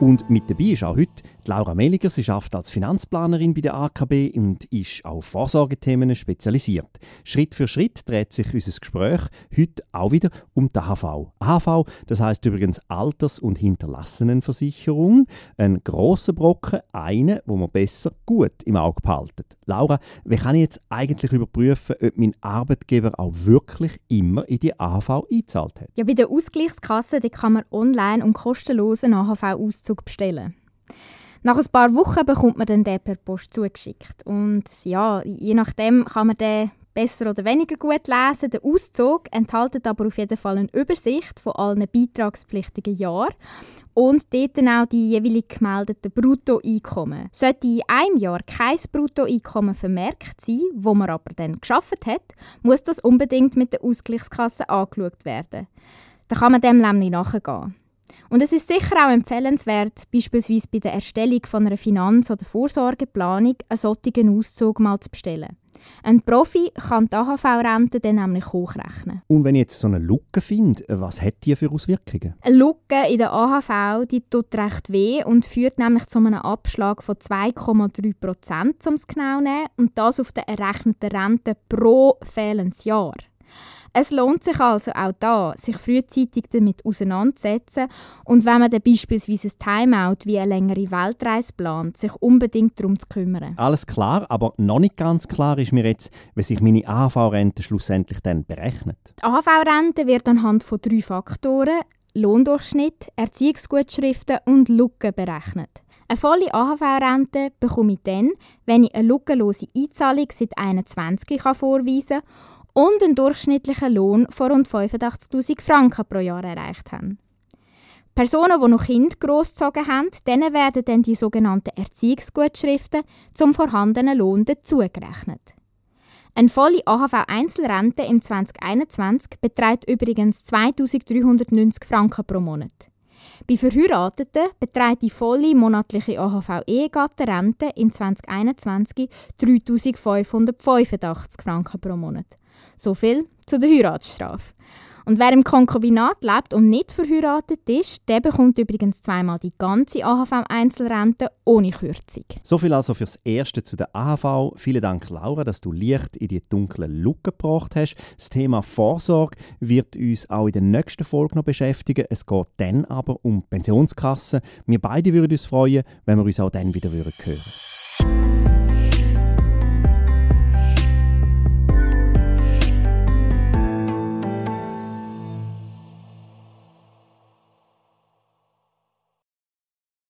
Und mit dabei ist auch heute Laura Meliger. Sie arbeitet als Finanzplanerin bei der AKB und ist auf Vorsorgethemen spezialisiert. Schritt für Schritt dreht sich unser Gespräch heute auch wieder um die AHV. AHV, das heißt übrigens Alters- und Hinterlassenenversicherung. Ein grosser Brocken, eine, wo man besser gut im Auge behalten. Laura, wie kann ich jetzt eigentlich überprüfen, ob mein Arbeitgeber auch wirklich immer in die AHV eingezahlt hat? Ja, bei der Ausgleichskasse kann man online und kostenlos einen AHV-Auszug Auszug bestellen. Nach ein paar Wochen bekommt man dann den per Post zugeschickt. Und ja, je nachdem kann man den besser oder weniger gut lesen. Der Auszug enthält aber auf jeden Fall eine Übersicht von allen beitragspflichtigen Jahren und dort dann auch die jeweilig gemeldeten Bruttoeinkommen. Sollte in einem Jahr kein Bruttoeinkommen vermerkt sein, wo man aber dann geschafft hat, muss das unbedingt mit der Ausgleichskasse angeschaut werden. Da kann man dem nämlich nachgehen. Und es ist sicher auch empfehlenswert, beispielsweise bei der Erstellung von einer Finanz- oder Vorsorgeplanung einen solchen Auszug mal zu bestellen. Ein Profi kann die AHV-Rente dann nämlich hochrechnen. Und wenn ich jetzt so eine Lücke finde, was hat die für Auswirkungen? Eine Lücke in der AHV die tut recht weh und führt nämlich zu einem Abschlag von 2,3 Prozent, um es genau zu nehmen, und das auf der errechneten Rente pro fehlendes Jahr. Es lohnt sich also auch da, sich frühzeitig damit auseinanderzusetzen und wenn man dann beispielsweise ein Timeout wie eine längere Weltreise plant, sich unbedingt darum zu kümmern. Alles klar, aber noch nicht ganz klar ist mir jetzt, wie sich meine AHV-Rente schlussendlich dann berechnet. Die AHV-Rente wird anhand von drei Faktoren Lohndurchschnitt, Erziehungsgutschriften und Lücken berechnet. Eine volle AHV-Rente bekomme ich dann, wenn ich eine lückenlose Einzahlung seit 21 vorweisen kann und einen durchschnittlichen Lohn von rund 85.000 Franken pro Jahr erreicht haben. Personen, die noch Kinder großgezogen haben, denen werden dann die sogenannten Erziehungsgutschriften zum vorhandenen Lohn dazugerechnet. Eine volle AHV-Einzelrente im 2021 beträgt übrigens 2.390 Franken pro Monat. Bei Verheirateten beträgt die volle monatliche AHV-Ehegattenrente im 2021 3.585 Franken pro Monat. So viel zu der Heiratsstrafe. Und wer im Konkubinat lebt und nicht verheiratet ist, der bekommt übrigens zweimal die ganze AHV-Einzelrente ohne Kürzung. So viel also fürs Erste zu der AHV. Vielen Dank, Laura, dass du Licht in die dunklen Lücken gebracht hast. Das Thema Vorsorge wird uns auch in der nächsten Folge noch beschäftigen. Es geht dann aber um Pensionskassen. Wir beide würden uns freuen, wenn wir uns auch dann wieder hören würden.